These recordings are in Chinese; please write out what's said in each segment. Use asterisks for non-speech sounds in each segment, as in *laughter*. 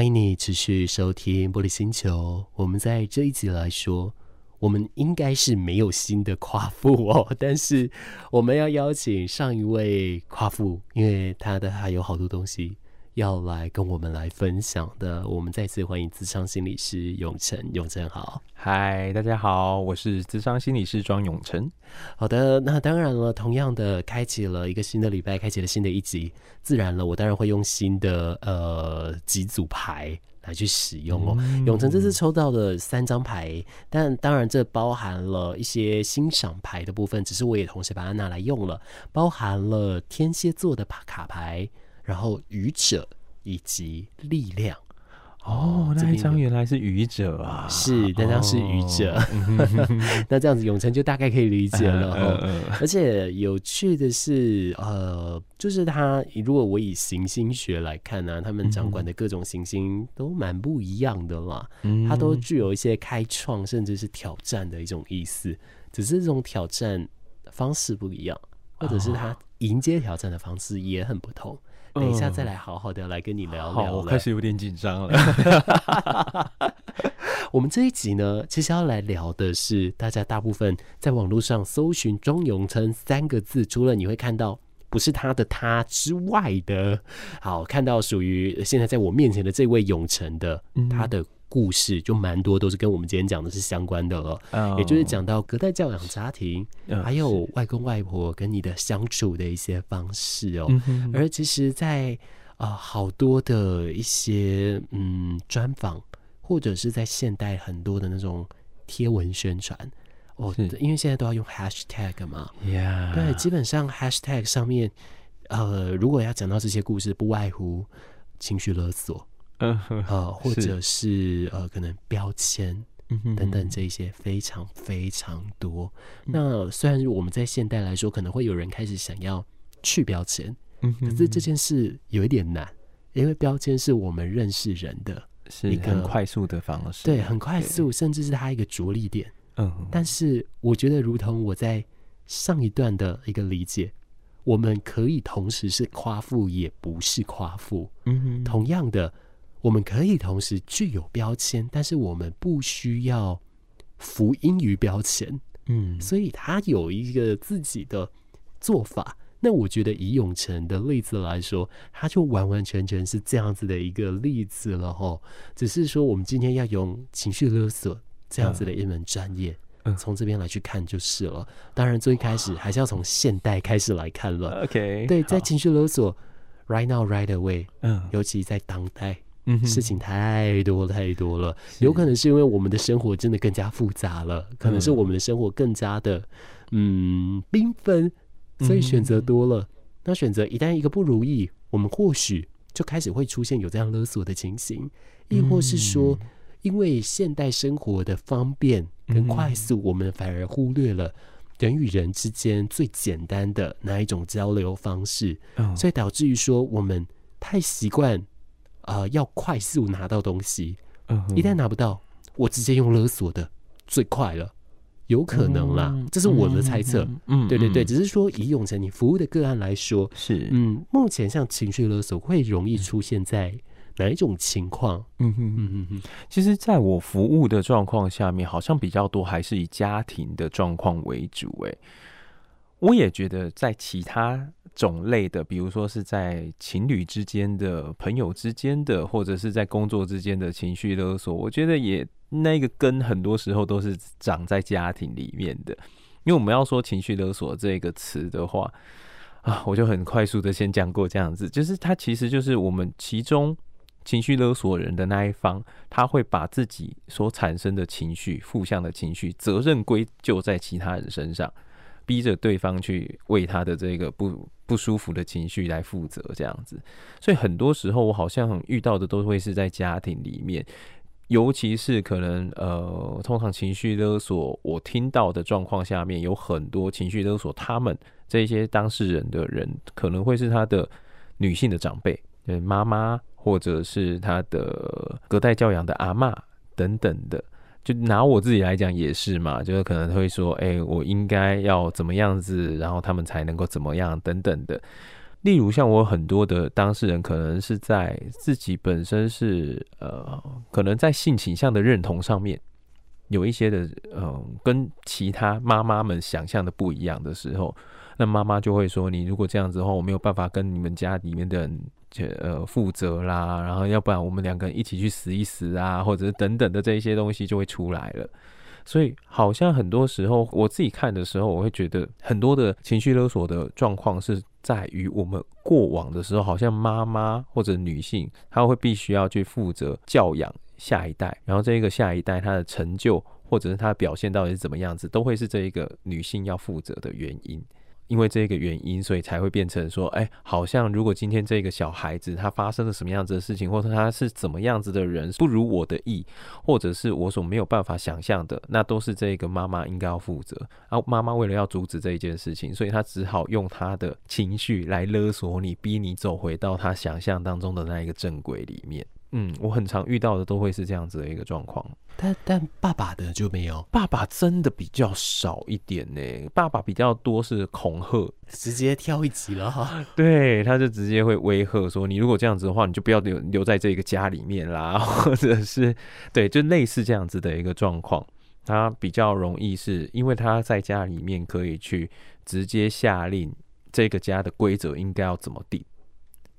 欢迎你持续收听玻璃星球。我们在这一集来说，我们应该是没有新的夸父哦，但是我们要邀请上一位夸父，因为他的还有好多东西。要来跟我们来分享的，我们再次欢迎咨商心理师永成。永成好，嗨，大家好，我是咨商心理师庄永成。好的，那当然了，同样的，开启了一个新的礼拜，开启了新的一集，自然了，我当然会用新的呃几组牌来去使用哦。嗯、永成这次抽到的三张牌，但当然这包含了一些欣赏牌的部分，只是我也同时把它拿来用了，包含了天蝎座的卡牌。然后愚者以及力量哦，那一张原来是愚者啊，是那张是愚者，哦、*laughs* 那这样子永成就大概可以理解了。而且有趣的是，呃，就是他如果我以行星学来看呢、啊，他们掌管的各种行星都蛮不一样的啦，嗯、它都具有一些开创甚至是挑战的一种意思，只是这种挑战方式不一样，或者是他迎接挑战的方式也很不同。等一下，再来好好的来跟你聊聊。好，我开始有点紧张了。*laughs* 我们这一集呢，其实要来聊的是大家大部分在网络上搜寻“庄永成”三个字，除了你会看到不是他的他之外的，好，看到属于现在在我面前的这位永成的他的。故事就蛮多，都是跟我们今天讲的是相关的了，oh, 也就是讲到隔代教养家庭，oh, 还有外公外婆跟你的相处的一些方式哦。是而其实在，在、呃、啊好多的一些嗯专访，或者是在现代很多的那种贴文宣传哦，因为现在都要用 hashtag 嘛.对，基本上 hashtag 上面，呃，如果要讲到这些故事，不外乎情绪勒索。呃，或者是，呃，可能标签等等这一些非常非常多。嗯、那虽然我们在现代来说，可能会有人开始想要去标签，嗯、可是这件事有一点难，因为标签是我们认识人的一个很快速的方式，对，很快速，甚至是它一个着力点。嗯，但是我觉得，如同我在上一段的一个理解，我们可以同时是夸父，也不是夸父。嗯哼，同样的。我们可以同时具有标签，但是我们不需要服膺于标签。嗯，所以他有一个自己的做法。那我觉得以永成的例子来说，他就完完全全是这样子的一个例子了齁。只是说，我们今天要用情绪勒索这样子的一门专业，从、嗯、这边来去看就是了。当然，最开始还是要从现代开始来看了。OK，对，在情绪勒索，right now, right away。嗯，尤其在当代。事情太多太多了，有可能是因为我们的生活真的更加复杂了，嗯、可能是我们的生活更加的嗯缤纷，所以选择多了。嗯、那选择一旦一个不如意，我们或许就开始会出现有这样勒索的情形，亦或是说，因为现代生活的方便跟快速，我们反而忽略了人与人之间最简单的那一种交流方式，嗯、所以导致于说我们太习惯。呃，要快速拿到东西，嗯、一旦拿不到，我直接用勒索的最快了，有可能啦，嗯、这是我的猜测。嗯，对对对，嗯、只是说以永成你服务的个案来说，是嗯，目前像情绪勒索会容易出现在哪一种情况？嗯哼嗯哼哼，其实在我服务的状况下面，好像比较多还是以家庭的状况为主。诶，我也觉得在其他。种类的，比如说是在情侣之间的、朋友之间的，或者是在工作之间的情绪勒索，我觉得也那个根很多时候都是长在家庭里面的。因为我们要说情绪勒索这个词的话啊，我就很快速的先讲过这样子，就是它其实就是我们其中情绪勒索人的那一方，他会把自己所产生的情绪、负向的情绪责任归咎在其他人身上。逼着对方去为他的这个不不舒服的情绪来负责，这样子，所以很多时候我好像遇到的都会是在家庭里面，尤其是可能呃，通常情绪勒索我听到的状况下面，有很多情绪勒索他们这些当事人的人，可能会是他的女性的长辈，妈妈或者是他的隔代教养的阿嬷等等的。就拿我自己来讲也是嘛，就是可能会说，哎、我应该要怎么样子，然后他们才能够怎么样等等的。例如像我很多的当事人，可能是在自己本身是呃，可能在性倾向的认同上面有一些的呃，跟其他妈妈们想象的不一样的时候，那妈妈就会说：“你如果这样子的话，我没有办法跟你们家里面的人呃负责啦，然后要不然我们两个人一起去死一死啊，或者是等等的这一些东西就会出来了。”所以，好像很多时候我自己看的时候，我会觉得很多的情绪勒索的状况是在于我们过往的时候，好像妈妈或者女性，她会必须要去负责教养下一代，然后这一个下一代她的成就或者是她的表现到底是怎么样子，都会是这一个女性要负责的原因。因为这个原因，所以才会变成说，哎，好像如果今天这个小孩子他发生了什么样子的事情，或者他是怎么样子的人，不如我的意，或者是我所没有办法想象的，那都是这个妈妈应该要负责。然后妈妈为了要阻止这一件事情，所以她只好用她的情绪来勒索你，逼你走回到她想象当中的那一个正轨里面。嗯，我很常遇到的都会是这样子的一个状况，但但爸爸的就没有，爸爸真的比较少一点呢。爸爸比较多是恐吓，直接跳一级了哈。*laughs* 对，他就直接会威吓说，你如果这样子的话，你就不要留留在这个家里面啦，*laughs* 或者是对，就类似这样子的一个状况。他比较容易是因为他在家里面可以去直接下令这个家的规则应该要怎么定。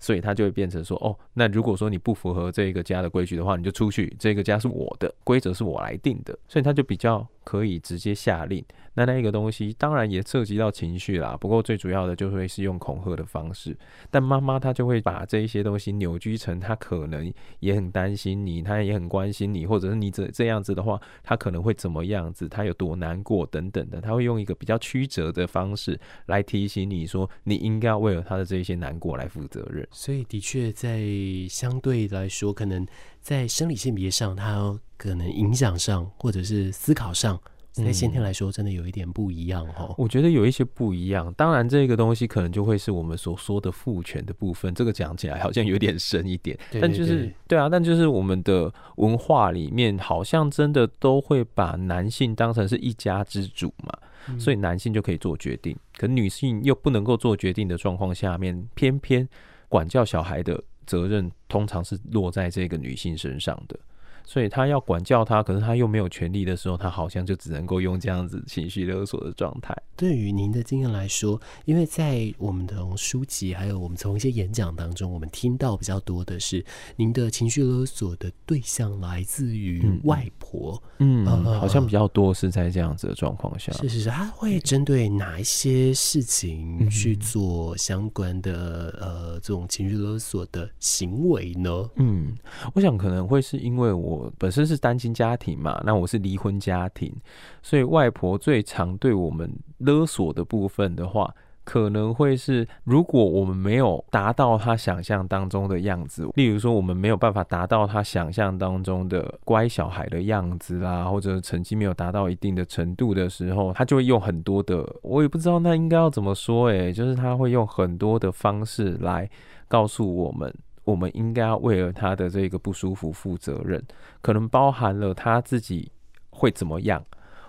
所以他就会变成说，哦，那如果说你不符合这个家的规矩的话，你就出去，这个家是我的，规则是我来定的，所以他就比较可以直接下令。那那一个东西当然也涉及到情绪啦，不过最主要的就会是用恐吓的方式。但妈妈她就会把这一些东西扭曲成，她可能也很担心你，她也很关心你，或者是你这这样子的话，她可能会怎么样子，她有多难过等等的，她会用一个比较曲折的方式来提醒你说，你应该要为了她的这一些难过来负责任。所以的确，在相对来说，可能在生理性别上，它可能影响上，或者是思考上。在先天来说，真的有一点不一样哦、嗯。我觉得有一些不一样。当然，这个东西可能就会是我们所说的父权的部分。这个讲起来好像有点深一点，但就是对啊，但就是我们的文化里面，好像真的都会把男性当成是一家之主嘛，嗯、所以男性就可以做决定，可女性又不能够做决定的状况下面，偏偏管教小孩的责任通常是落在这个女性身上的。所以他要管教他，可是他又没有权利的时候，他好像就只能够用这样子情绪勒索的状态。对于您的经验来说，因为在我们的书籍还有我们从一些演讲当中，我们听到比较多的是您的情绪勒索的对象来自于外婆，嗯，好像比较多是在这样子的状况下。是是是，他会针对哪一些事情去做相关的、嗯、呃这种情绪勒索的行为呢？嗯，我想可能会是因为我。我本身是单亲家庭嘛，那我是离婚家庭，所以外婆最常对我们勒索的部分的话，可能会是如果我们没有达到她想象当中的样子，例如说我们没有办法达到她想象当中的乖小孩的样子啦，或者成绩没有达到一定的程度的时候，她就会用很多的，我也不知道那应该要怎么说，诶，就是她会用很多的方式来告诉我们。我们应该要为了他的这个不舒服负责任，可能包含了他自己会怎么样，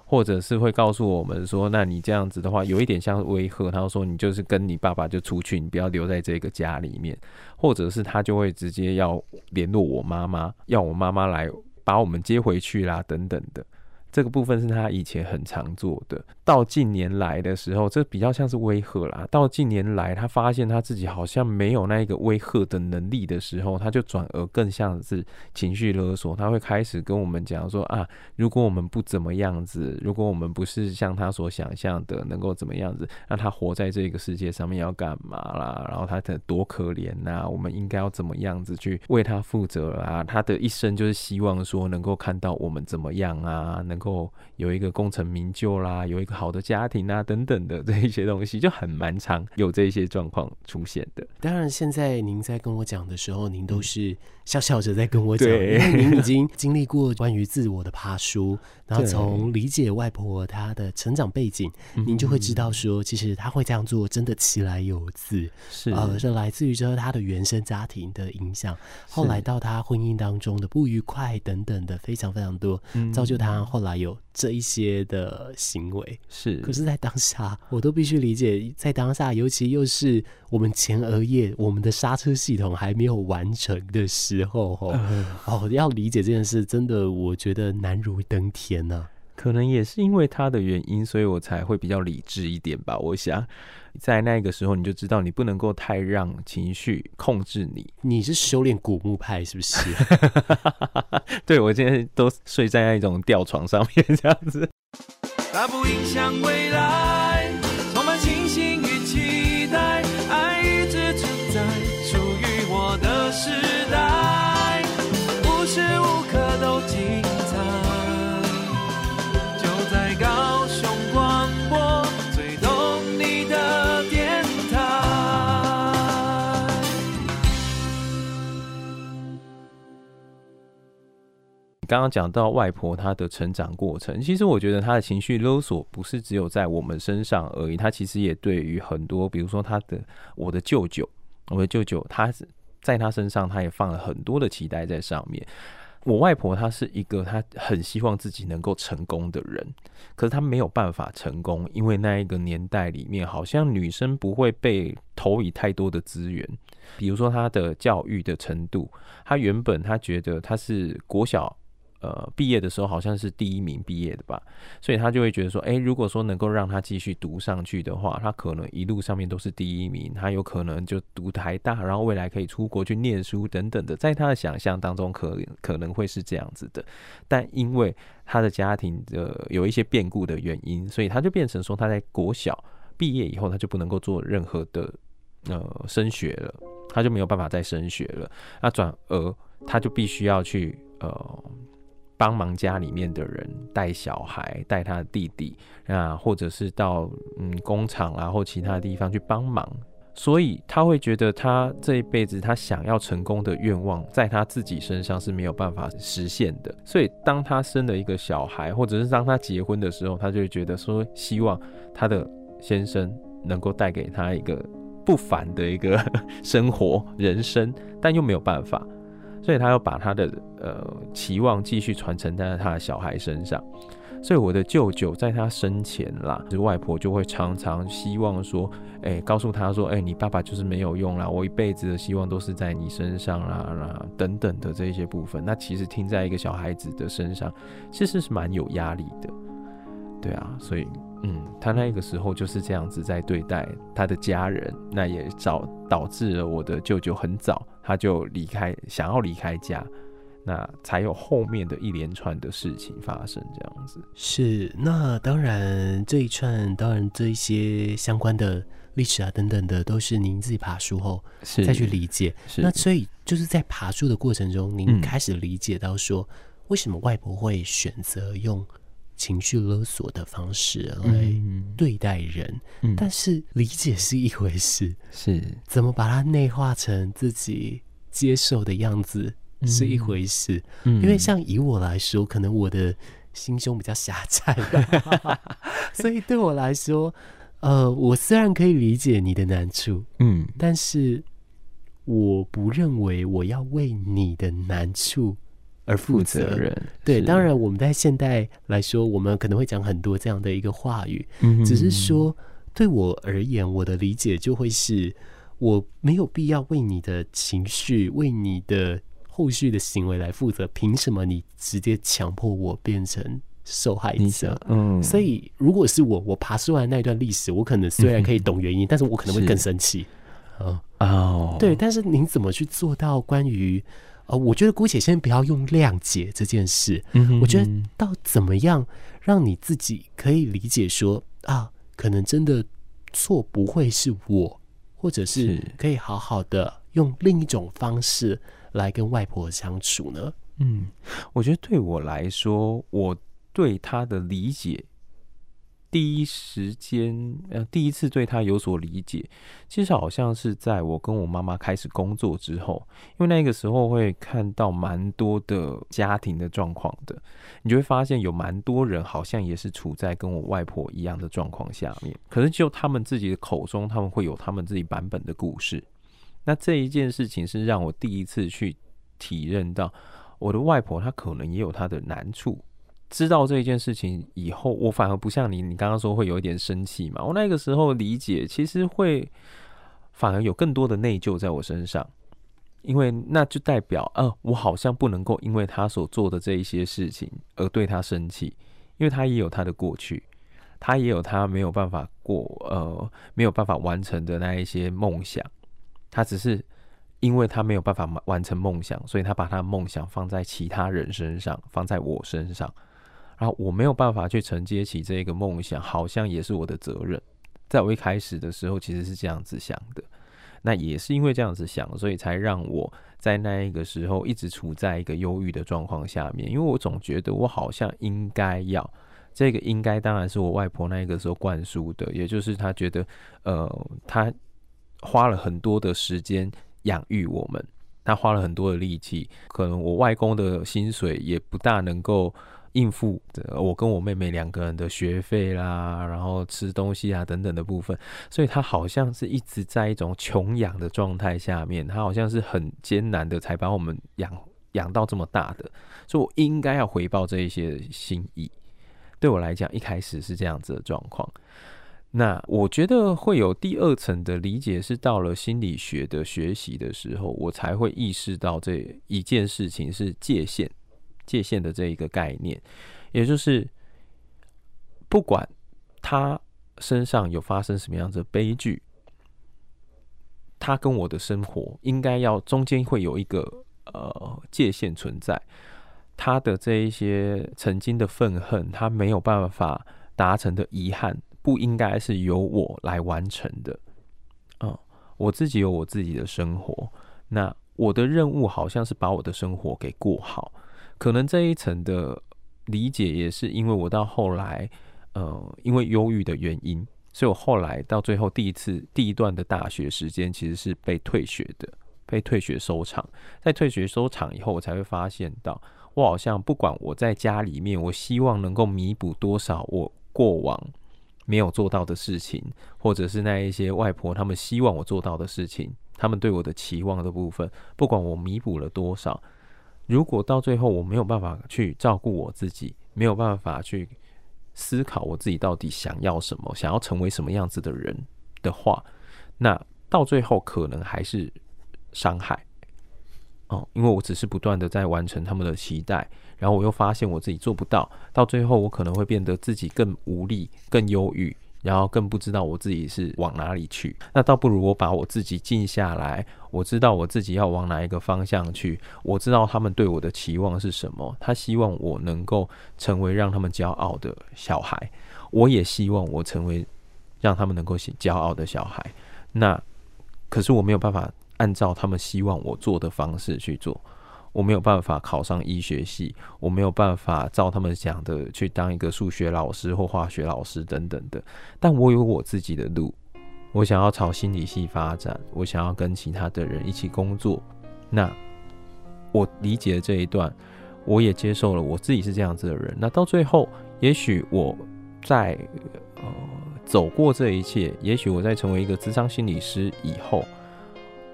或者是会告诉我们说，那你这样子的话，有一点像威吓，他说你就是跟你爸爸就出去，你不要留在这个家里面，或者是他就会直接要联络我妈妈，要我妈妈来把我们接回去啦，等等的。这个部分是他以前很常做的，到近年来的时候，这比较像是威吓啦。到近年来，他发现他自己好像没有那一个威吓的能力的时候，他就转而更像是情绪勒索。他会开始跟我们讲说啊，如果我们不怎么样子，如果我们不是像他所想象的能够怎么样子，那他活在这个世界上面要干嘛啦？然后他的多可怜呐，我们应该要怎么样子去为他负责啊？他的一生就是希望说能够看到我们怎么样啊，能。后有一个功成名就啦，有一个好的家庭啊，等等的这一些东西，就很蛮常有这些状况出现的。当然，现在您在跟我讲的时候，您都是笑笑着在跟我讲，因为您已经经历过关于自我的爬书，*laughs* 然后从理解外婆她的成长背景，您就会知道说，其实她会这样做，真的其来有自，是。呃，是来自于说她的原生家庭的影响，后来到她婚姻当中的不愉快等等的非常非常多，造就她后。来有这一些的行为。是，可是，在当下，我都必须理解，在当下，尤其又是我们前额叶，我们的刹车系统还没有完成的时候，哦，嗯、哦，要理解这件事，真的，我觉得难如登天呐、啊。可能也是因为他的原因，所以我才会比较理智一点吧。我想，在那个时候，你就知道你不能够太让情绪控制你。你是修炼古墓派是不是？*laughs* 对，我今天都睡在那种吊床上面，这样子。它不影响未来，充满信心刚刚讲到外婆她的成长过程，其实我觉得她的情绪勒索不是只有在我们身上而已，她其实也对于很多，比如说她的我的舅舅，我的舅舅，他在他身上，他也放了很多的期待在上面。我外婆她是一个她很希望自己能够成功的人，可是她没有办法成功，因为那一个年代里面好像女生不会被投以太多的资源，比如说她的教育的程度，她原本她觉得她是国小。呃，毕业的时候好像是第一名毕业的吧，所以他就会觉得说，哎、如果说能够让他继续读上去的话，他可能一路上面都是第一名，他有可能就读台大，然后未来可以出国去念书等等的，在他的想象当中可，可可能会是这样子的。但因为他的家庭的有一些变故的原因，所以他就变成说，他在国小毕业以后，他就不能够做任何的呃升学了，他就没有办法再升学了。那转而他就必须要去呃。帮忙家里面的人带小孩，带他的弟弟啊，或者是到嗯工厂啊或其他地方去帮忙，所以他会觉得他这一辈子他想要成功的愿望，在他自己身上是没有办法实现的。所以当他生了一个小孩，或者是当他结婚的时候，他就会觉得说，希望他的先生能够带给他一个不凡的一个生活人生，但又没有办法。所以他要把他的呃期望继续传承在他的小孩身上，所以我的舅舅在他生前啦，就是外婆就会常常希望说，哎、告诉他说，哎、你爸爸就是没有用啦，我一辈子的希望都是在你身上啦啦等等的这些部分。那其实听在一个小孩子的身上，其实是蛮有压力的，对啊，所以。嗯，他那个时候就是这样子在对待他的家人，那也导导致了我的舅舅很早他就离开，想要离开家，那才有后面的一连串的事情发生，这样子。是，那当然这一串，当然这一些相关的历史啊等等的，都是您自己爬书后再去理解。是，那所以就是在爬书的过程中，您开始理解到说，嗯、为什么外婆会选择用。情绪勒索的方式来对待人，但是理解是一回事，是。怎么把它内化成自己接受的样子是一回事。嗯，因为像以我来说，可能我的心胸比较狭窄，*laughs* 所以对我来说，呃，我虽然可以理解你的难处，嗯，但是我不认为我要为你的难处。而负责任，对，当然我们在现代来说，我们可能会讲很多这样的一个话语，嗯，只是说对我而言，我的理解就会是，我没有必要为你的情绪、为你的后续的行为来负责，凭什么你直接强迫我变成受害者？嗯，所以如果是我，我爬出来那一段历史，我可能虽然可以懂原因，嗯，但是我可能会更生气。哦哦，对，但是您怎么去做到关于？呃，我觉得姑且先不要用谅解这件事。嗯哼哼，我觉得到怎么样让你自己可以理解说啊，可能真的错不会是我，或者是可以好好的用另一种方式来跟外婆相处呢？嗯，我觉得对我来说，我对她的理解。第一时间，呃，第一次对他有所理解，其实好像是在我跟我妈妈开始工作之后，因为那个时候会看到蛮多的家庭的状况的，你就会发现有蛮多人好像也是处在跟我外婆一样的状况下面，可是就他们自己的口中，他们会有他们自己版本的故事。那这一件事情是让我第一次去体认到，我的外婆她可能也有她的难处。知道这一件事情以后，我反而不像你，你刚刚说会有一点生气嘛。我那个时候理解，其实会反而有更多的内疚在我身上，因为那就代表，呃，我好像不能够因为他所做的这一些事情而对他生气，因为他也有他的过去，他也有他没有办法过，呃，没有办法完成的那一些梦想，他只是因为他没有办法完成梦想，所以他把他的梦想放在其他人身上，放在我身上。然后我没有办法去承接起这个梦想，好像也是我的责任。在我一开始的时候，其实是这样子想的。那也是因为这样子想，所以才让我在那一个时候一直处在一个忧郁的状况下面。因为我总觉得我好像应该要这个，应该当然是我外婆那个时候灌输的，也就是她觉得，呃，她花了很多的时间养育我们，她花了很多的力气，可能我外公的薪水也不大能够。应付我跟我妹妹两个人的学费啦，然后吃东西啊等等的部分，所以他好像是一直在一种穷养的状态下面，他好像是很艰难的才把我们养养到这么大的，所以我应该要回报这一些心意。对我来讲，一开始是这样子的状况。那我觉得会有第二层的理解，是到了心理学的学习的时候，我才会意识到这一件事情是界限。界限的这一个概念，也就是不管他身上有发生什么样的悲剧，他跟我的生活应该要中间会有一个呃界限存在。他的这一些曾经的愤恨，他没有办法达成的遗憾，不应该是由我来完成的。嗯，我自己有我自己的生活，那我的任务好像是把我的生活给过好。可能这一层的理解也是因为我到后来，呃，因为忧郁的原因，所以我后来到最后第一次第一段的大学时间其实是被退学的，被退学收场。在退学收场以后，我才会发现到，我好像不管我在家里面，我希望能够弥补多少我过往没有做到的事情，或者是那一些外婆他们希望我做到的事情，他们对我的期望的部分，不管我弥补了多少。如果到最后我没有办法去照顾我自己，没有办法去思考我自己到底想要什么，想要成为什么样子的人的话，那到最后可能还是伤害哦，因为我只是不断的在完成他们的期待，然后我又发现我自己做不到，到最后我可能会变得自己更无力、更忧郁。然后更不知道我自己是往哪里去，那倒不如我把我自己静下来，我知道我自己要往哪一个方向去，我知道他们对我的期望是什么，他希望我能够成为让他们骄傲的小孩，我也希望我成为让他们能够骄傲的小孩。那可是我没有办法按照他们希望我做的方式去做。我没有办法考上医学系，我没有办法照他们讲的去当一个数学老师或化学老师等等的，但我有我自己的路。我想要朝心理系发展，我想要跟其他的人一起工作。那我理解了这一段，我也接受了我自己是这样子的人。那到最后，也许我在呃走过这一切，也许我在成为一个智商心理师以后，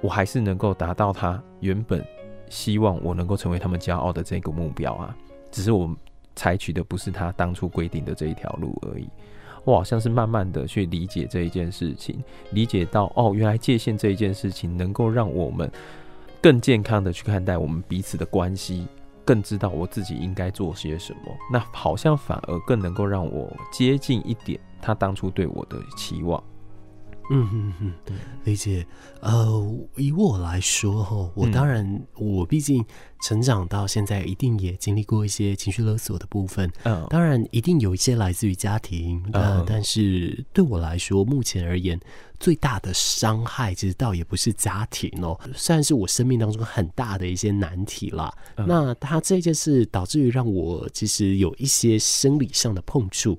我还是能够达到他原本。希望我能够成为他们骄傲的这个目标啊，只是我采取的不是他当初规定的这一条路而已。我好像是慢慢的去理解这一件事情，理解到哦，原来界限这一件事情能够让我们更健康的去看待我们彼此的关系，更知道我自己应该做些什么。那好像反而更能够让我接近一点他当初对我的期望。嗯哼哼，理解。呃，以我来说哈，我当然，嗯、我毕竟成长到现在，一定也经历过一些情绪勒索的部分。嗯，当然，一定有一些来自于家庭。呃，嗯、但是对我来说，目前而言，最大的伤害其实倒也不是家庭哦，算是我生命当中很大的一些难题啦。嗯、那他这件事导致于让我其实有一些生理上的碰触。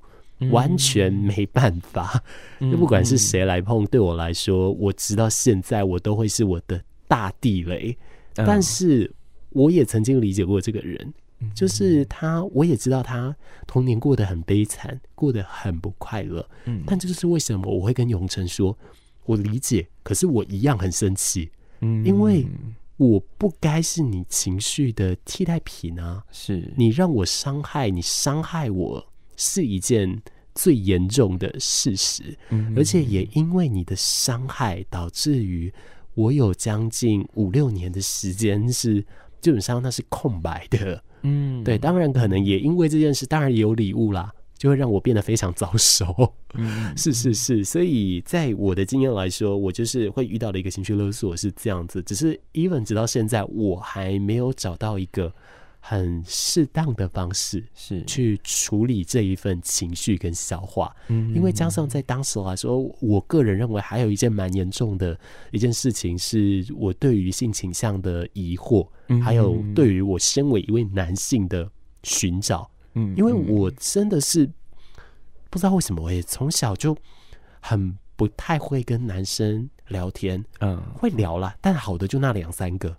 完全没办法，就不管是谁来碰，对我来说，我直到现在我都会是我的大地雷。但是我也曾经理解过这个人，就是他，我也知道他童年过得很悲惨，过得很不快乐。但这就是为什么我会跟永成说，我理解，可是我一样很生气，因为我不该是你情绪的替代品啊！是。你让我伤害你，伤害我是一件最严重的事实，嗯，而且也因为你的伤害，导致于我有将近五六年的时间是基本上那是空白的，嗯，对，当然可能也因为这件事，当然也有礼物啦。就会让我变得非常早熟，嗯，*laughs* 是是是，所以在我的经验来说，我就是会遇到的一个情绪勒索是这样子。只是 even 直到现在，我还没有找到一个很适当的方式，是去处理这一份情绪跟消化。嗯，因为加上在当时来说，我个人认为还有一件蛮严重的一件事情，是我对于性倾向的疑惑，还有对于我身为一位男性的寻找。嗯，因为我真的是不知道为什么，我也从小就很不太会跟男生聊天。嗯，会聊啦，但好的就那两三个。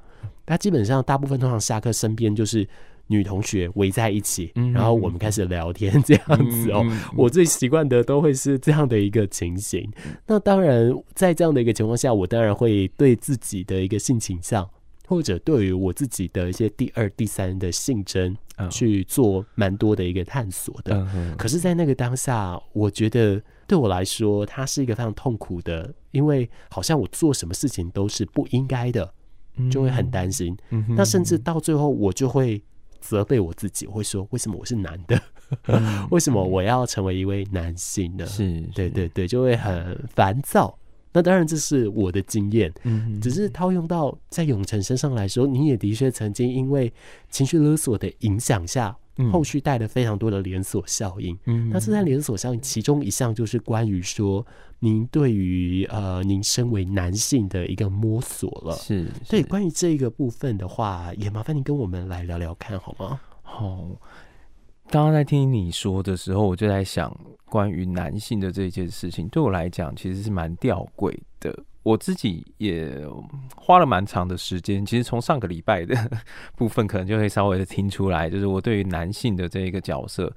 他基本上大部分通常下课，身边就是女同学围在一起，然后我们开始聊天这样子哦。我最习惯的都会是这样的一个情形。*laughs* 那当然，在这样的一个情况下，我当然会对自己的一个性倾向。或者对于我自己的一些第二、第三的性征去做蛮多的一个探索的，可是，在那个当下，我觉得对我来说，它是一个非常痛苦的，因为好像我做什么事情都是不应该的，就会很担心。那甚至到最后，我就会责备我自己，我会说：为什么我是男的？*laughs* 为什么我要成为一位男性呢？是，对对对，就会很烦躁。那当然，这是我的经验，嗯，只是套用到在永成身上来说，你也的确曾经因为情绪勒索的影响下，后续带了非常多的连锁效应。嗯，那这在连锁效应其中一项就是关于说，您对于呃您身为男性的一个摸索了。是，所以关于这个部分的话，也麻烦您跟我们来聊聊看好吗？好。刚刚在听你说的时候，我就在想，关于男性的这件事情，对我来讲其实是蛮吊诡的。我自己也花了蛮长的时间，其实从上个礼拜的 *laughs* 部分，可能就会稍微的听出来，就是我对于男性的这一个角色，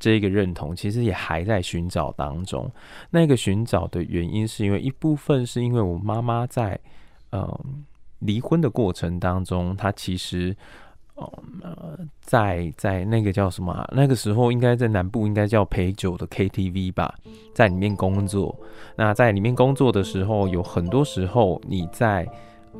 这一个认同，其实也还在寻找当中。那个寻找的原因，是因为一部分是因为我妈妈在嗯离婚的过程当中，她其实。哦，呃，在在那个叫什么？那个时候应该在南部，应该叫陪酒的 KTV 吧，在里面工作。那在里面工作的时候，有很多时候你在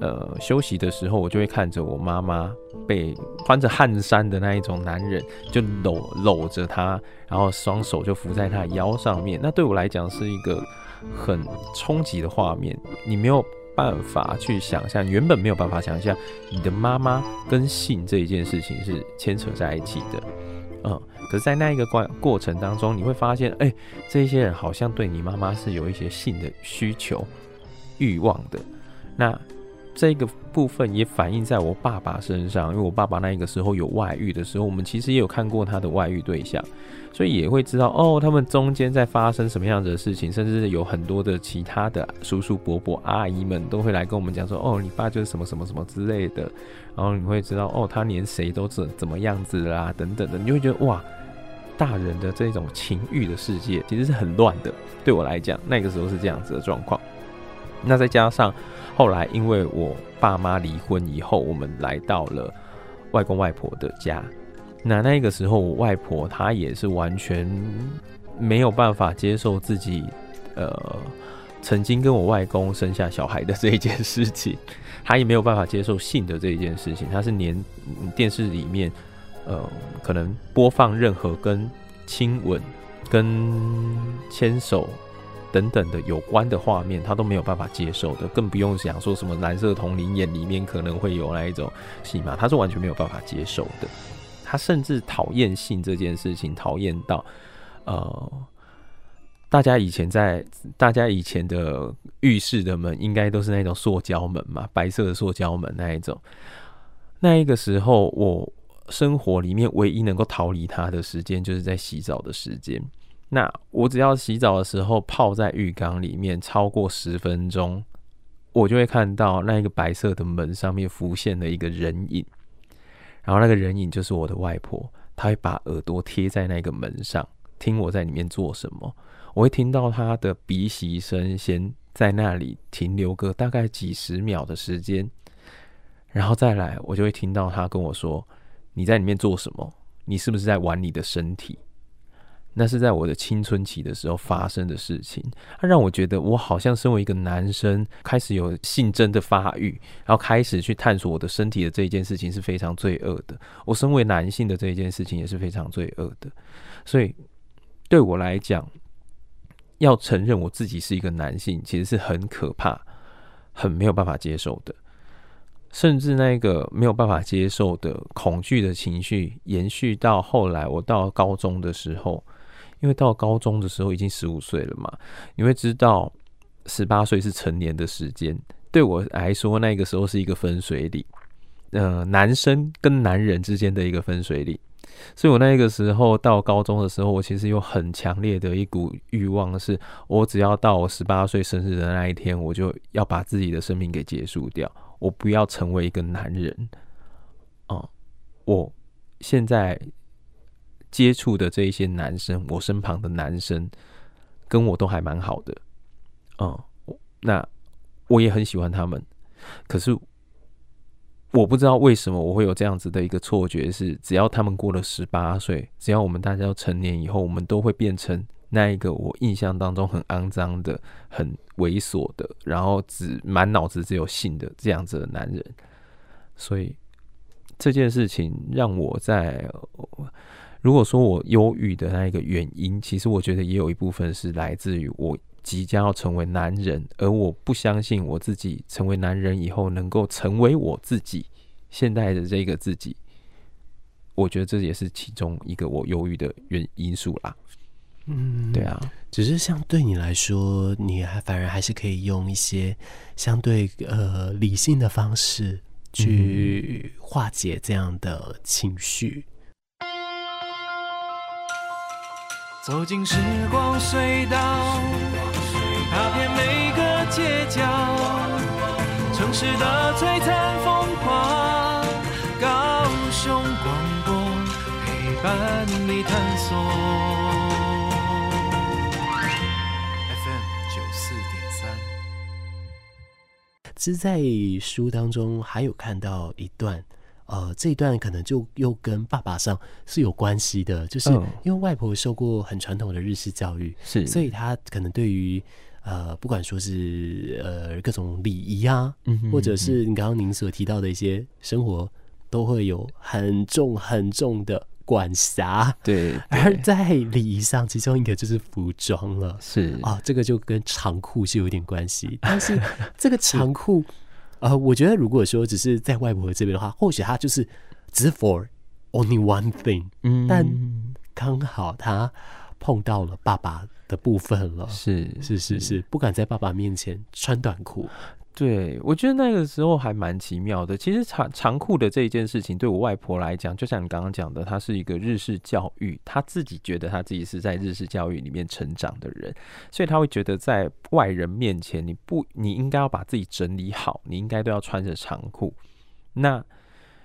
呃休息的时候，我就会看着我妈妈被穿着汗衫的那一种男人就搂搂着她，然后双手就扶在她腰上面。那对我来讲是一个很冲击的画面，你没有办法去想象，原本没有办法想象你的妈妈跟性这一件事情是牵扯在一起的，嗯，可是，在那一个过过程当中，你会发现，哎、这些人好像对你妈妈是有一些性的需求、欲望的。那这个部分也反映在我爸爸身上，因为我爸爸那个时候有外遇的时候，我们其实也有看过他的外遇对象。所以也会知道哦，他们中间在发生什么样子的事情，甚至有很多的其他的叔叔伯伯、阿姨们都会来跟我们讲说，哦，你爸就是什么什么什么之类的。然后你会知道，哦，他连谁都怎怎么样子啦，等等的，你就会觉得哇，大人的这种情欲的世界其实是很乱的。对我来讲，那个时候是这样子的状况。那再加上后来，因为我爸妈离婚以后，我们来到了外公外婆的家。那那个时候，我外婆她也是完全没有办法接受自己，呃，曾经跟我外公生下小孩的这一件事情，她也没有办法接受性的这一件事情。她是连电视里面，呃，可能播放任何跟亲吻、跟牵手等等的有关的画面，他都没有办法接受的，更不用想说什么蓝色瞳铃眼里面可能会有那一种戏码，他是完全没有办法接受的。他甚至讨厌性这件事情，讨厌到，呃，大家以前在大家以前的浴室的门，应该都是那种塑胶门嘛，白色的塑胶门那一种。那一个时候，我生活里面唯一能够逃离他的时间，就是在洗澡的时间。那我只要洗澡的时候泡在浴缸里面超过十分钟，我就会看到那一个白色的门上面浮现了一个人影。然后那个人影就是我的外婆，她会把耳朵贴在那个门上，听我在里面做什么。我会听到她的鼻息声，先在那里停留个大概几十秒的时间，然后再来，我就会听到他跟我说：“你在里面做什么？你是不是在玩你的身体？”那是在我的青春期的时候发生的事情，它让我觉得我好像身为一个男生，开始有性征的发育，然后开始去探索我的身体的这一件事情是非常罪恶的。我身为男性的这一件事情也是非常罪恶的，所以对我来讲，要承认我自己是一个男性，其实是很可怕、很没有办法接受的，甚至那个没有办法接受的恐惧的情绪，延续到后来我到高中的时候。因为到高中的时候已经十五岁了嘛，你会知道十八岁是成年的时间。对我来说，那个时候是一个分水岭，呃，男生跟男人之间的一个分水岭。所以我那个时候到高中的时候，我其实有很强烈的一股欲望，是我只要到我十八岁生日的那一天，我就要把自己的生命给结束掉，我不要成为一个男人。哦，我现在。接触的这一些男生，我身旁的男生跟我都还蛮好的，嗯，那我也很喜欢他们。可是我不知道为什么我会有这样子的一个错觉，是只要他们过了十八岁，只要我们大家都成年以后，我们都会变成那一个我印象当中很肮脏的、很猥琐的，然后只满脑子只有性的这样子的男人。所以这件事情让我在。如果说我忧郁的那一个原因，其实我觉得也有一部分是来自于我即将要成为男人，而我不相信我自己成为男人以后能够成为我自己现在的这个自己。我觉得这也是其中一个我忧郁的原因素啦。嗯，对啊，只是像对你来说，你还反而还是可以用一些相对呃理性的方式去化解这样的情绪。走进时光隧道，踏遍每个街角，城市的璀璨风光，高雄广播陪伴你探索。FM 九四点三。其实，在书当中还有看到一段。呃，这一段可能就又跟爸爸上是有关系的，就是因为外婆受过很传统的日式教育，是，所以她可能对于呃，不管说是呃各种礼仪啊，嗯哼嗯哼，或者是你刚刚您所提到的一些生活，都会有很重很重的管辖。对，对，而在礼仪上，其中一个就是服装了，是啊，这个就跟长裤是有点关系，但是 *laughs* 这个长裤。呃，我觉得如果说只是在外婆这边的话，或许他就是只是 for only one thing，嗯，但刚好他碰到了爸爸的部分了，是是是。是，不敢在爸爸面前穿短裤。对，我觉得那个时候还蛮奇妙的。其实长长裤的这一件事情，对我外婆来讲，就像你刚刚讲的，她是一个日式教育，她自己觉得她自己是在日式教育里面成长的人，所以她会觉得在外人面前，你不，你应该要把自己整理好，你应该都要穿着长裤。那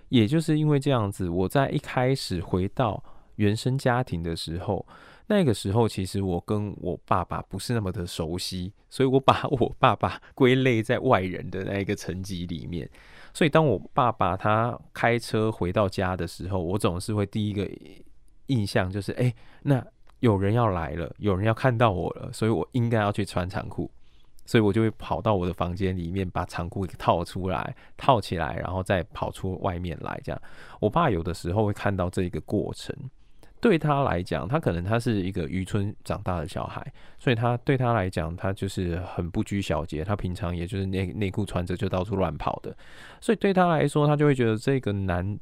也就是因为这样子，我在一开始回到原生家庭的时候。那个时候，其实我跟我爸爸不是那么的熟悉，所以我把我爸爸归类在外人的那一个层级里面。所以当我爸爸他开车回到家的时候，我总是会第一个印象就是：哎，那有人要来了，有人要看到我了，所以我应该要去穿长裤。所以我就会跑到我的房间里面，把长裤给套出来，套起来，然后再跑出外面来。这样，我爸有的时候会看到这一个过程。对他来讲，他可能他是一个渔村长大的小孩，所以他对他来讲，他就是很不拘小节。他平常也就是内内裤穿着就到处乱跑的，所以对他来说，他就会觉得这个男，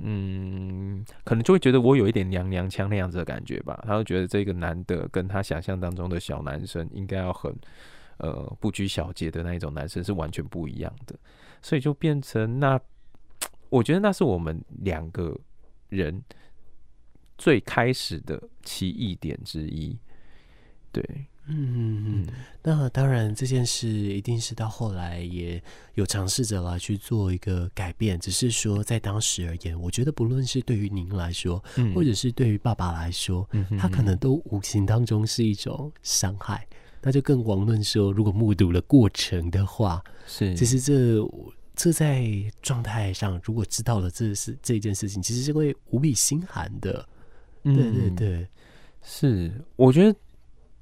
嗯，可能就会觉得我有一点娘娘腔那样子的感觉吧。他会觉得这个男的跟他想象当中的小男生应该要很呃不拘小节的那一种男生是完全不一样的，所以就变成那，*tsk* 我觉得那是我们两个人。最开始的奇异点之一，对，嗯嗯，那当然这件事一定是到后来也有尝试着来去做一个改变，只是说在当时而言，我觉得不论是对于您来说，嗯、或者是对于爸爸来说，他可能都无形当中是一种伤害，那就更遑论说如果目睹了过程的话，是，其实这。这在状态上，如果知道了这是这件事情，其实是会无比心寒的。对对对，是，我觉得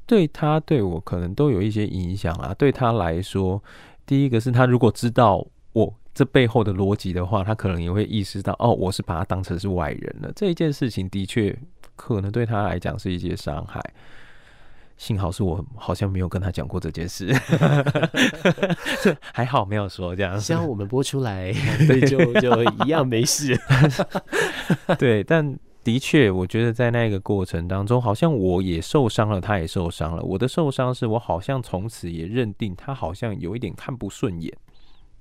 对他对我可能都有一些影响啊。对他来说，第一个是他如果知道我这背后的逻辑的话，他可能也会意识到，哦，我是把他当成是外人了。这一件事情的确可能对他来讲是一些伤害。幸好是我好像没有跟他讲过这件事，还好没有说这样。希望我们播出来，*laughs* 对，就就一样没事。*laughs* 对，但的确，我觉得在那个过程当中，好像我也受伤了，他也受伤了。我的受伤是我好像从此也认定他好像有一点看不顺眼，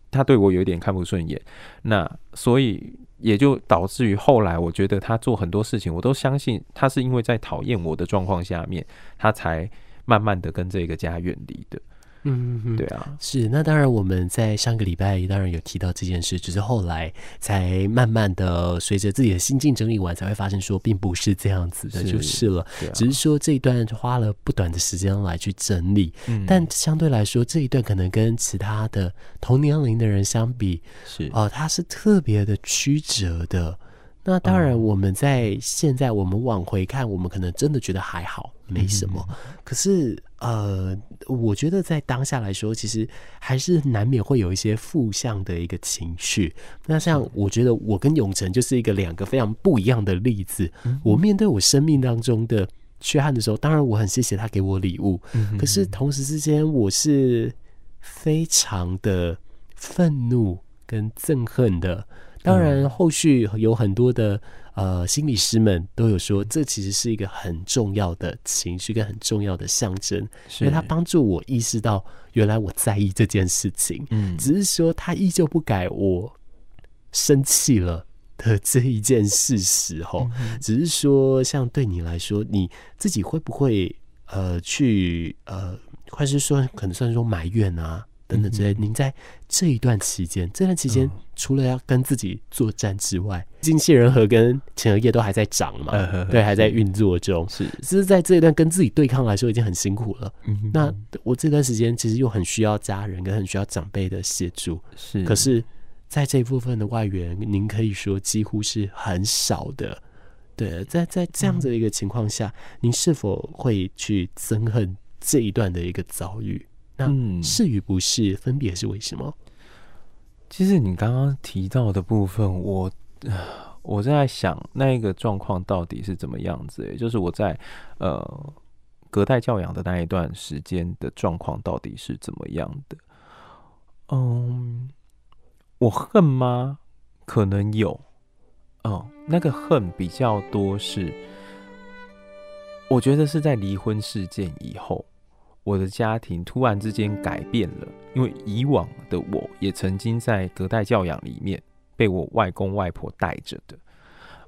他对我有一点看不顺眼，那所以。也就导致于后来，我觉得他做很多事情，我都相信他是因为在讨厌我的状况下面，他才慢慢的跟这个家远离的。嗯嗯，对啊，是。那当然，我们在上个礼拜当然有提到这件事，只是后来才慢慢的随着自己的心境整理完，才会发现说并不是这样子的，就是了。是啊、只是说这一段花了不短的时间来去整理，嗯、但相对来说这一段可能跟其他的同年龄的人相比，是哦、呃，它是特别的曲折的。那当然，我们在现在我们往回看，我们可能真的觉得还好，没什么。可是，呃，我觉得在当下来说，其实还是难免会有一些负向的一个情绪。那像我觉得，我跟永成就是一个两个非常不一样的例子。我面对我生命当中的缺憾的时候，当然我很谢谢他给我礼物，可是同时之间，我是非常的愤怒跟憎恨的。当然，后续有很多的呃心理师们都有说，这其实是一个很重要的情绪跟很重要的象征，因为它帮助我意识到原来我在意这件事情。嗯，只是说他依旧不改我生气了的这一件事实吼，只是说像对你来说，你自己会不会呃去呃，或是说可能算是说埋怨啊？等等之类，您在这一段期间，这段期间除了要跟自己作战之外，精气人和跟前额叶都还在长嘛，对，还在运作中。是，只是在这一段跟自己对抗来说已经很辛苦了。那我这段时间其实又很需要家人跟很需要长辈的协助。是，可是在这一部分的外援，您可以说几乎是很少的。对，在在这样子的一个情况下，您是否会去憎恨这一段的一个遭遇？那是与不是分别是为什么？其实你刚刚提到的部分，我我在想那一个状况到底是怎么样子？也就是我在呃隔代教养的那一段时间的状况到底是怎么样的？嗯，我恨吗？可能有。哦，那个恨比较多是，我觉得是在离婚事件以后。我的家庭突然之间改变了，因为以往的我也曾经在隔代教养里面被我外公外婆带着的。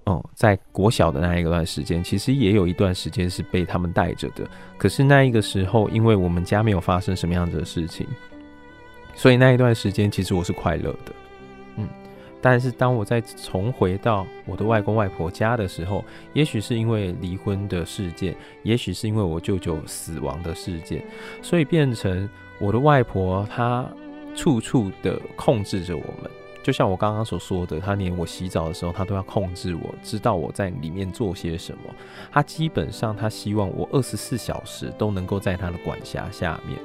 哦、嗯，在国小的那一段时间，其实也有一段时间是被他们带着的。可是那一个时候，因为我们家没有发生什么样子的事情，所以那一段时间其实我是快乐的。但是当我再重回到我的外公外婆家的时候，也许是因为离婚的事件，也许是因为我舅舅死亡的事件，所以变成我的外婆她处处的控制着我们。就像我刚刚所说的，她连我洗澡的时候，她都要控制我，知道我在里面做些什么。她基本上，她希望我二十四小时都能够在她的管辖下面。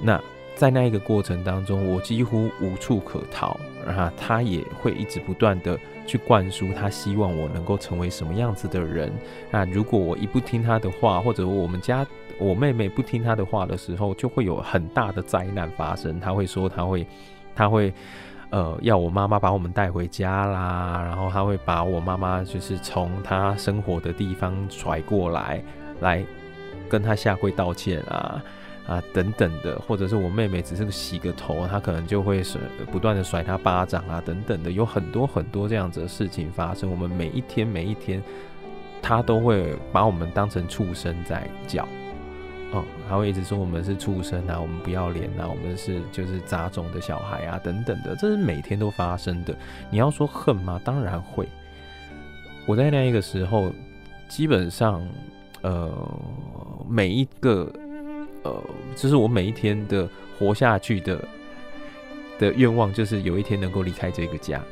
那。在那一个过程当中，我几乎无处可逃，然后他也会一直不断的去灌输他希望我能够成为什么样子的人。那如果我一不听他的话，或者我们家我妹妹不听他的话的时候，就会有很大的灾难发生。他会说他会他会呃要我妈妈把我们带回家啦，然后他会把我妈妈就是从他生活的地方甩过来，来跟他下跪道歉啊。啊，等等的，或者是我妹妹只是洗个头，她可能就会甩，不断的甩她巴掌啊，等等的，有很多很多这样子的事情发生。我们每一天每一天，她都会把我们当成畜生在叫，嗯，她会一直说我们是畜生啊，我们不要脸啊，我们是就是杂种的小孩啊，等等的，这是每天都发生的。你要说恨吗？当然会。我在那一个时候，基本上，呃，每一个。呃，就是我每一天的活下去的的愿望就是有一天能够离开这个家。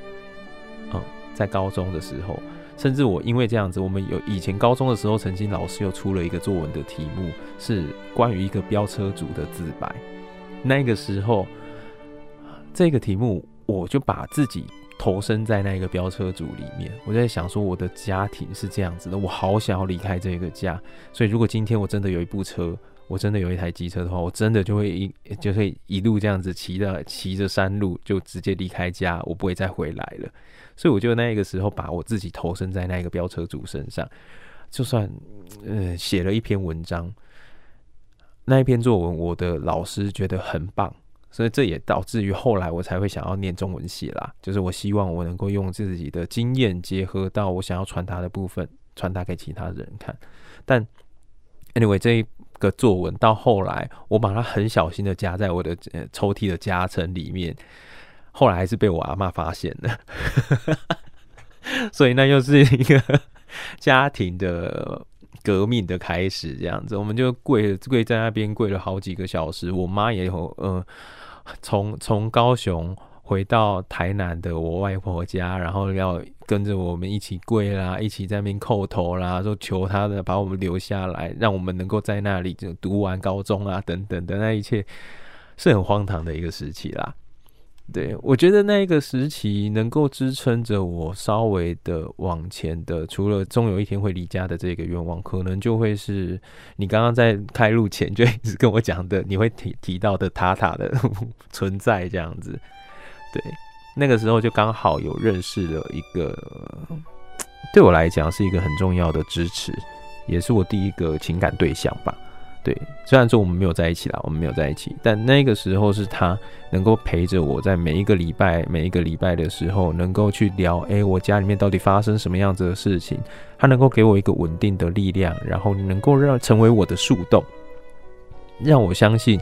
嗯，在高中的时候，甚至我因为这样子，我们有以前高中的时候，曾经老师又出了一个作文的题目，是关于一个飙车族的自白。那个时候，这个题目我就把自己投身在那个飙车族里面。我在想说，我的家庭是这样子的，我好想要离开这个家。所以，如果今天我真的有一部车，我真的有一台机车的话，我真的就会一就会一路这样子骑着骑着山路，就直接离开家，我不会再回来了。所以，我就那个时候把我自己投身在那个飙车主身上，就算呃写了一篇文章。那一篇作文，我的老师觉得很棒，所以这也导致于后来我才会想要念中文系啦。就是我希望我能够用自己的经验结合到我想要传达的部分，传达给其他人看。但 anyway，这一个作文到后来，我把它很小心的夹在我的抽屉的夹层里面，后来还是被我阿嬷发现了。*laughs* 所以那又是一个家庭的。革命的开始，这样子，我们就跪跪在那边跪了好几个小时。我妈也有，呃，从从高雄回到台南的我外婆家，然后要跟着我们一起跪啦，一起在那边叩头啦，说求他的把我们留下来，让我们能够在那里就读完高中啊，等等的那一切，是很荒唐的一个时期啦。对，我觉得那一个时期能够支撑着我稍微的往前的，除了终有一天会离家的这个愿望，可能就会是你刚刚在开路前就一直跟我讲的，你会提提到的塔塔的 *laughs* 存在这样子。对，那个时候就刚好有认识了一个，*tsk* 对我来讲是一个很重要的支持，也是我第一个情感对象吧。对，虽然说我们没有在一起啦，我们没有在一起，但那个时候是他能够陪着我在每一个礼拜、每一个礼拜的时候，能够去聊，哎，我家里面到底发生什么样子的事情，他能够给我一个稳定的力量，然后能够让成为我的树洞，让我相信，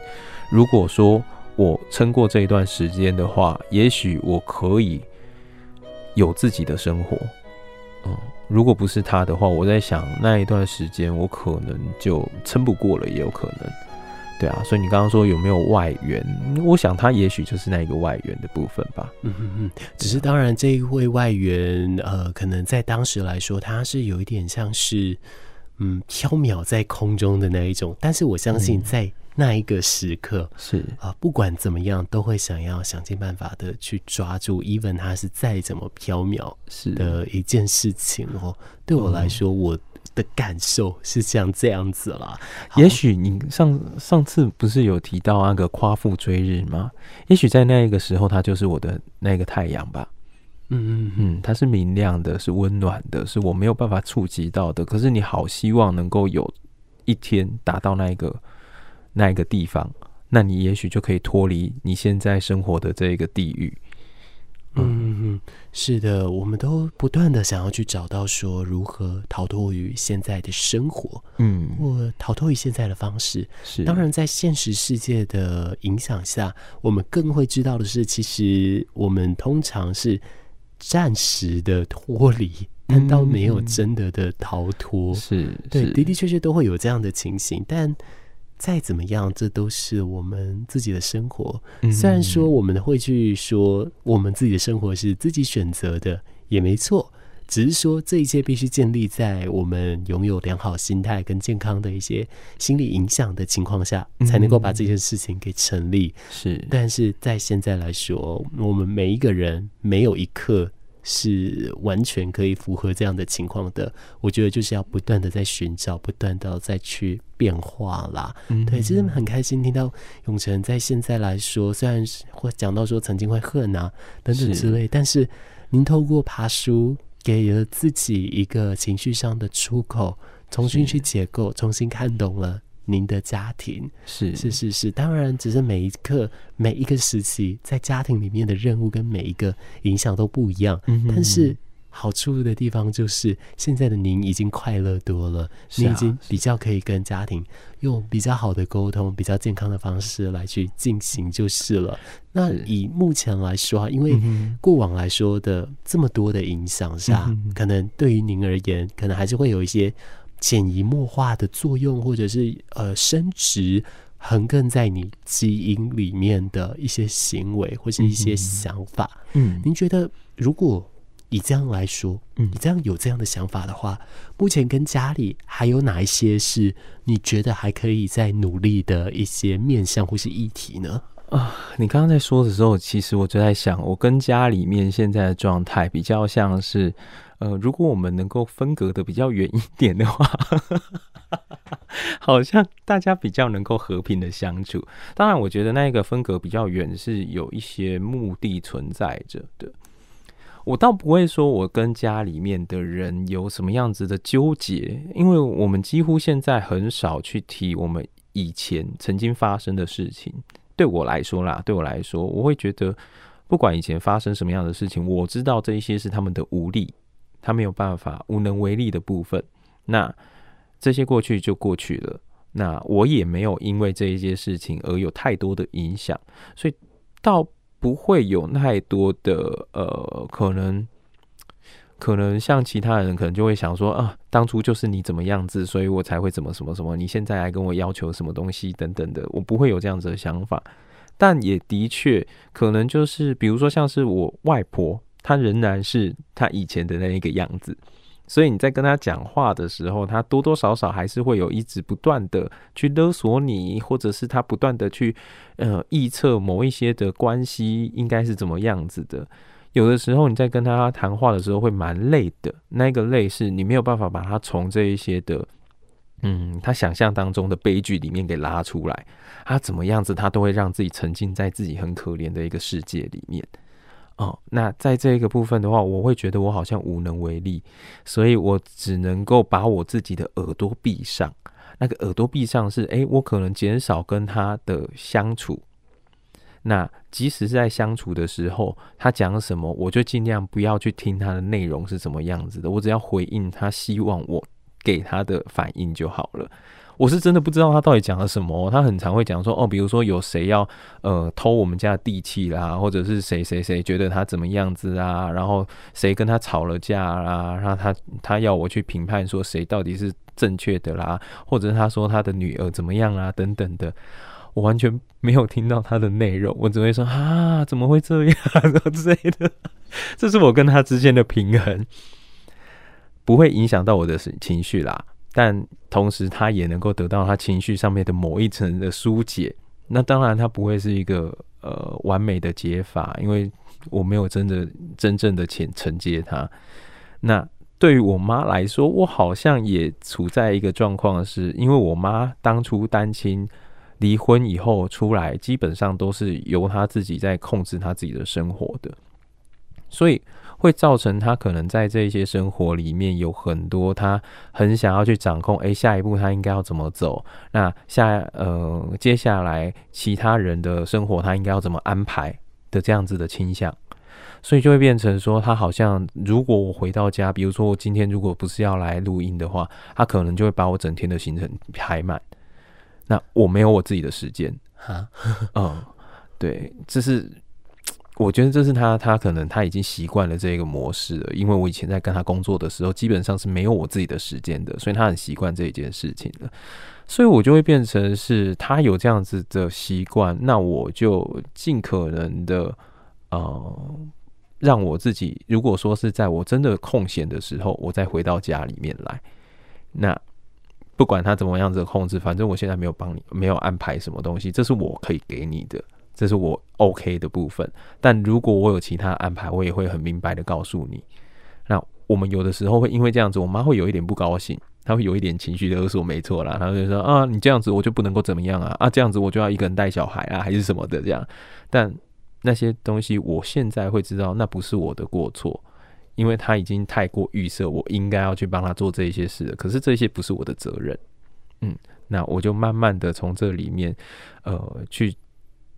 如果说我撑过这一段时间的话，也许我可以有自己的生活，嗯。如果不是他的话，我在想那一段时间我可能就撑不过了，也有可能。对啊，所以你刚刚说有没有外援？我想他也许就是那一个外援的部分吧。嗯嗯嗯。只是当然这一位外援，呃，可能在当时来说，他是有一点像是嗯飘渺在空中的那一种。但是我相信在、嗯。那一个时刻是啊，不管怎么样，都会想要想尽办法的去抓住，even 它是再怎么飘渺是的一件事情哦。对我来说，我的感受是像这样子啦。也许你上上次不是有提到那个夸父追日吗？也许在那一个时候，它就是我的那个太阳吧。嗯嗯嗯，它是明亮的，是温暖的，是我没有办法触及到的。可是你好希望能够有一天达到那一个。那一个地方，那你也许就可以脱离你现在生活的这个地域。嗯是的，我们都不断的想要去找到说如何逃脱于现在的生活，嗯，或逃脱于现在的方式。是，当然在现实世界的影响下，我们更会知道的是，其实我们通常是暂时的脱离，但倒没有真的的逃脱。是，对，的的确确都会有这样的情形，但。再怎么样，这都是我们自己的生活。虽然说我们会去说我们自己的生活是自己选择的，也没错。只是说这一切必须建立在我们拥有良好心态跟健康的一些心理影响的情况下，才能够把这件事情给成立。是，但是在现在来说，我们每一个人没有一刻。是完全可以符合这样的情况的，我觉得就是要不断的在寻找，不断的再去变化啦。嗯、对，其实很开心听到永成在现在来说，虽然会讲到说曾经会恨啊等等之类，是但是您透过爬书，给了自己一个情绪上的出口，重新去解构，重新看懂了。您的家庭是是是是，当然，只是每一刻每一个时期在家庭里面的任务跟每一个影响都不一样。嗯，但是好处的地方就是，现在的您已经快乐多了，你已经比较可以跟家庭用比较好的沟通、比较健康的方式来去进行就是了。那以目前来说，因为过往来说的这么多的影响下，可能对于您而言，可能还是会有一些。潜移默化的作用，或者是呃升值，横亘在你基因里面的一些行为或是一些想法。嗯，您觉得如果以这样来说，嗯，你这样有这样的想法的话，目前跟家里还有哪一些是你觉得还可以再努力的一些面向或是议题呢？啊，你刚刚在说的时候，其实我就在想，我跟家里面现在的状态比较像是，呃，如果我们能够分隔的比较远一点的话，*laughs* 好像大家比较能够和平的相处。当然，我觉得那个分隔比较远是有一些目的存在着的。我倒不会说我跟家里面的人有什么样子的纠结，因为我们几乎现在很少去提我们以前曾经发生的事情。对我来说啦，对我来说，我会觉得，不管以前发生什么样的事情，我知道这一些是他们的无力，他没有办法、无能为力的部分。那这些过去就过去了，那我也没有因为这一些事情而有太多的影响，所以倒不会有太多的呃可能。可能像其他人，可能就会想说啊，当初就是你怎么样子，所以我才会怎么什么什么，你现在来跟我要求什么东西等等的，我不会有这样子的想法。但也的确，可能就是比如说像是我外婆，他仍然是他以前的那一个样子，所以你在跟他讲话的时候，他多多少少还是会有一直不断的去勒索你，或者是他不断的去呃臆测某一些的关系应该是怎么样子的。有的时候你在跟他谈话的时候会蛮累的，那个累是你没有办法把他从这一些的，嗯，他想象当中的悲剧里面给拉出来，他怎么样子他都会让自己沉浸在自己很可怜的一个世界里面。哦，那在这个部分的话，我会觉得我好像无能为力，所以我只能够把我自己的耳朵闭上。那个耳朵闭上是，诶，我可能减少跟他的相处。那即使是在相处的时候，他讲什么，我就尽量不要去听他的内容是什么样子的，我只要回应他希望我给他的反应就好了。我是真的不知道他到底讲了什么，他很常会讲说，哦，比如说有谁要呃偷我们家的地契啦，或者是谁谁谁觉得他怎么样子啊，然后谁跟他吵了架啦，然后他他要我去评判说谁到底是正确的啦，或者是他说他的女儿怎么样啊等等的。我完全没有听到他的内容，我只会说啊，怎么会这样 *laughs* 之类的。这是我跟他之间的平衡，不会影响到我的情绪啦。但同时，他也能够得到他情绪上面的某一层的疏解。那当然，他不会是一个呃完美的解法，因为我没有真的真正的承承接他。那对于我妈来说，我好像也处在一个状况，是因为我妈当初单亲。离婚以后出来，基本上都是由他自己在控制他自己的生活的，所以会造成他可能在这些生活里面有很多他很想要去掌控。诶，下一步他应该要怎么走？那下呃，接下来其他人的生活他应该要怎么安排的这样子的倾向，所以就会变成说，他好像如果我回到家，比如说我今天如果不是要来录音的话，他可能就会把我整天的行程排满。那我没有我自己的时间啊，嗯，对，这是我觉得这是他他可能他已经习惯了这个模式了，因为我以前在跟他工作的时候，基本上是没有我自己的时间的，所以他很习惯这一件事情了，所以我就会变成是他有这样子的习惯，那我就尽可能的呃，让我自己如果说是在我真的空闲的时候，我再回到家里面来，那。不管他怎么样子的控制，反正我现在没有帮你，没有安排什么东西，这是我可以给你的，这是我 OK 的部分。但如果我有其他安排，我也会很明白的告诉你。那我们有的时候会因为这样子，我妈会有一点不高兴，她会有一点情绪勒索，没错啦。她就说啊，你这样子我就不能够怎么样啊，啊这样子我就要一个人带小孩啊，还是什么的这样。但那些东西，我现在会知道，那不是我的过错。因为他已经太过预设，我应该要去帮他做这些事了。可是这些不是我的责任，嗯，那我就慢慢的从这里面，呃，去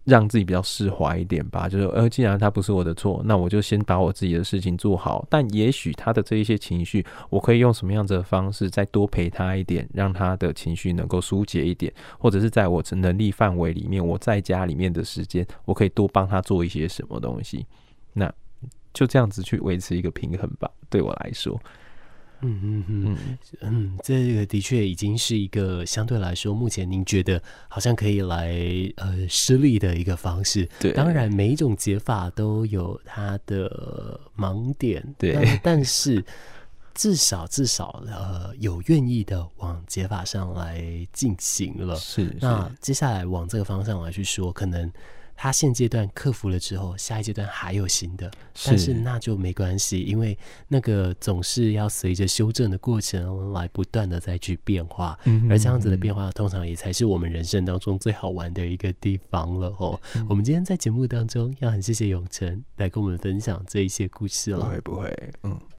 让自己比较释怀一点吧。就是，呃，既然他不是我的错，那我就先把我自己的事情做好。但也许他的这一些情绪，我可以用什么样子的方式再多陪他一点，让他的情绪能够疏解一点，或者是在我能力范围里面，我在家里面的时间，我可以多帮他做一些什么东西。那。就这样子去维持一个平衡吧，对我来说。嗯嗯嗯嗯，这个的确已经是一个相对来说，目前您觉得好像可以来呃施力的一个方式。对，当然每一种解法都有它的盲点。对，但，但是至少至少呃有愿意的往解法上来进行了。是，是，那接下来往这个方向来去说，可能。他现阶段克服了之后，下一阶段还有新的，但是那就没关系，因为那个总是要随着修正的过程来不断的再去变化，而这样子的变化，通常也才是我们人生当中最好玩的一个地方了哦。我们今天在节目当中要很谢谢永成来跟我们分享这一些故事了，不会不会，嗯。